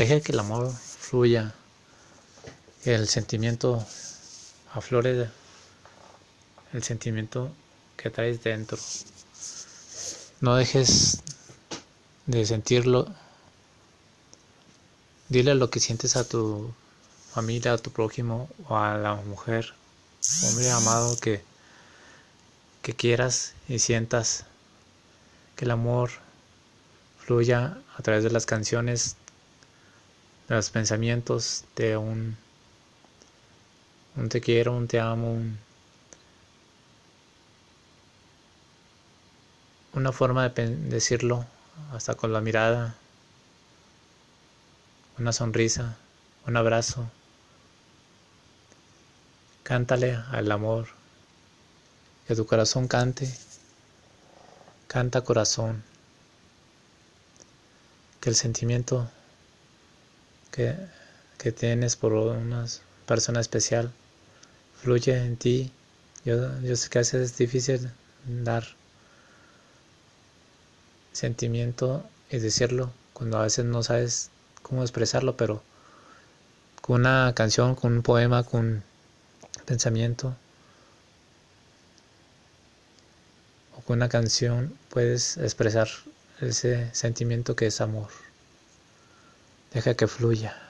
Deja que el amor fluya, el sentimiento aflore, el sentimiento que traes dentro. No dejes de sentirlo. Dile lo que sientes a tu familia, a tu prójimo o a la mujer, hombre amado que, que quieras y sientas que el amor fluya a través de las canciones, los pensamientos, de un, un te quiero, un te amo, una forma de decirlo hasta con la mirada, una sonrisa, un abrazo. Cántale al amor, que tu corazón cante, canta corazón, que el sentimiento que, tienes por una persona especial fluye en ti. Yo, yo sé que a veces es difícil dar sentimiento y decirlo cuando a veces no sabes cómo expresarlo, pero con una canción, con un poema, con pensamiento o con una canción puedes expresar ese sentimiento que es amor. Deja que fluya.